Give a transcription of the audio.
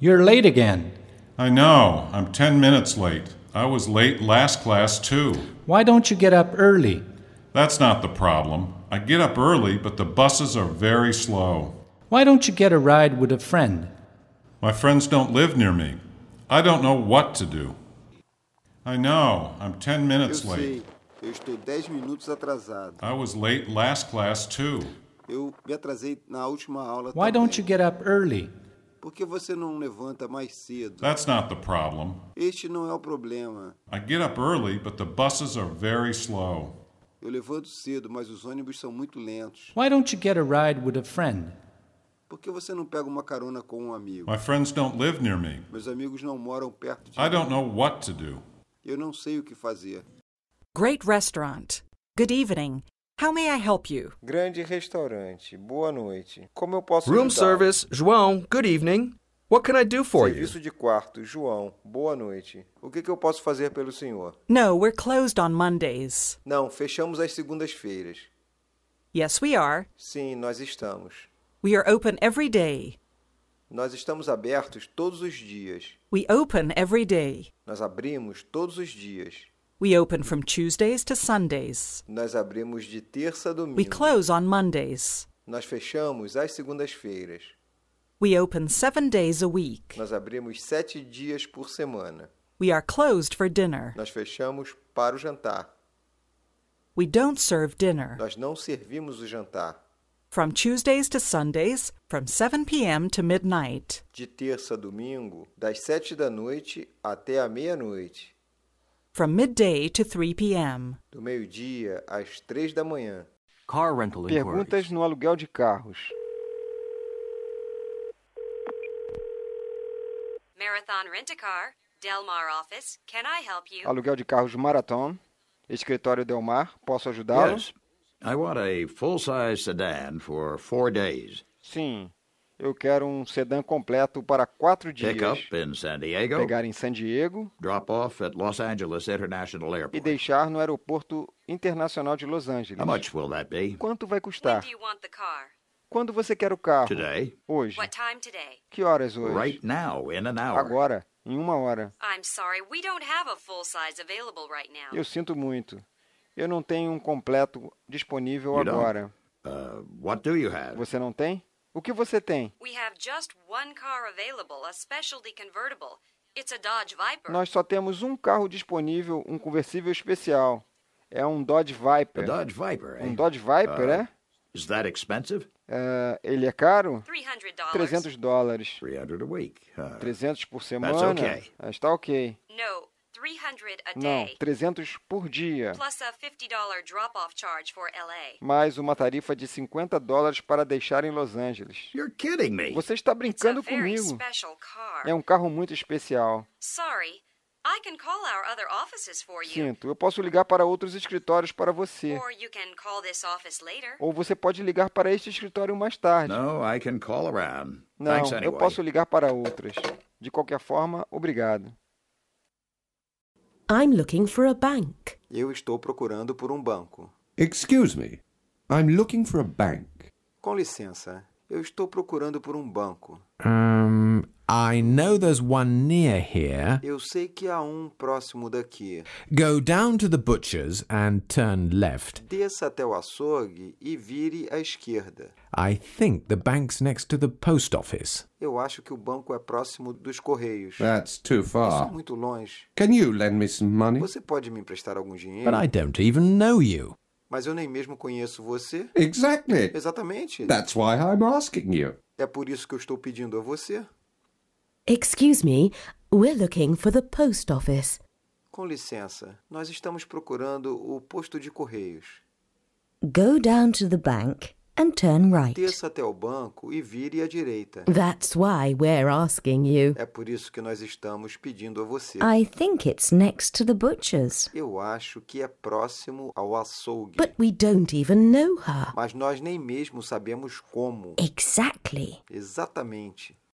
You're late again. I know. I'm 10 minutes late. I was late last class, too. Why don't you get up early? That's not the problem. I get up early, but the buses are very slow. Why don't you get a ride with a friend? My friends don't live near me. I don't know what to do. I know. I'm 10 Eu minutes sei, late. eu estou 10 minutos atrasado. I was late last class, too. Eu me atrasei na última aula Why também. don't you get up early? Por que você não levanta mais cedo? That's not the problem. Este não é o problema. I get up early, but the buses are very slow. Eu levanto cedo, mas os ônibus são muito lentos. Why don't you get a ride with a friend? Por que você não pega uma carona com um amigo? My friends don't live near me. Meus amigos não moram perto de I mim. don't know what to do. Eu não sei o que fazer. Great restaurant. Good evening. How may I help you? Grande restaurante. Boa noite. Como eu posso Room ajudar? service, João, good evening. What can I do for you? Serviço de quarto. João. Boa noite. O que, que eu posso fazer pelo senhor? No, we're closed on Mondays. Não, fechamos às segundas-feiras. Yes, we are. Sim, nós estamos. We are open every day. Nós estamos abertos todos os dias. We open every day. Nós abrimos todos os dias. We open from Tuesdays to Sundays. Nós abrimos de terça a We domingo. close on Mondays. Nós fechamos às segundas-feiras. We open seven days a week. Nós abrimos sete dias por semana. We are closed for dinner. Nós fechamos para o jantar. We don't serve dinner. Nós não servimos o jantar. From Tuesdays to Sundays, from 7 p.m. to midnight. De terça a domingo, das sete da noite até a meia-noite. From midday to 3 p.m. Do meio-dia às três da manhã. Car rental Perguntas no aluguel de carros. Marathon Rent-A-Car, Delmar office. Can I help you? Aluguel de carros Marathon. Escritório Delmar. Posso ajudá-lo? Yes. I want a full size sedan for four days. Sim. Eu quero um sedã completo para quatro dias. Pick up in San Diego, Pegar em San Diego drop off at Los Angeles International e Airport. deixar no Aeroporto Internacional de Los Angeles. How much will that be? Quanto vai When custar? do you want the car? Quando você quer o carro? Today? Hoje. What time today? Que horas hoje? Right now, in an hour. Agora, em uma hora. I'm sorry, we don't have a full size available right now. Eu sinto muito. Eu não tenho um completo disponível You don't? agora. Uh, what do you have? Você não tem? O que você tem? We have just one car available, a specialty convertible. It's a Dodge Viper. Nós só temos um carro disponível, um conversível especial. É um Dodge A Viper. Dodge Viper? Um Dodge Viper, Uh, é? Is that expensive? É, Ele é caro? $300. 300 dólares. 300 a week. Uh, 300 por semana? okay. Ah, Está ok. No, 300 a Não, day. 300 por dia. Plus a $50 drop-off charge for LA. Mais uma tarifa de 50 dólares para deixar em Los Angeles. you're kidding me. Você está brincando comigo. É um carro muito especial. Sorry, I can call our other offices for you. Sinto, eu posso ligar para outros escritórios para você. Or you can call this office later. Ou você pode ligar para este escritório mais tarde. No, I can call around. Não, eu posso ligar para outras. De qualquer forma, obrigado. I'm looking for a bank. Eu estou procurando por um banco. Excuse me. I'm looking for a bank. Com licença, eu estou procurando por um banco. Um, I know there's one near here. Eu sei que há um próximo daqui. Go down to the butcher's and turn left. Desça até o açougue e vire à esquerda. I think the bank's next to the post office. Eu acho que o banco é próximo dos correios. That's too Isso é far. muito longe. Can you lend me some money? Você pode me emprestar algum dinheiro? But I don't even know you. Mas eu nem mesmo conheço você. Exactly. Exatamente. That's why I'm asking you. É por isso que eu estou pedindo a você. Excuse me, we're looking for the post office. Com licença, nós estamos procurando o posto de correios. Go down to the bank and turn right. Desça até o banco e vire à direita. That's why we're asking you. É por isso que nós estamos pedindo a você. I think it's next to the butcher's. Eu acho que é próximo ao açougue. But we don't even know her. Mas nós nem mesmo sabemos como. Exactly. Exatamente.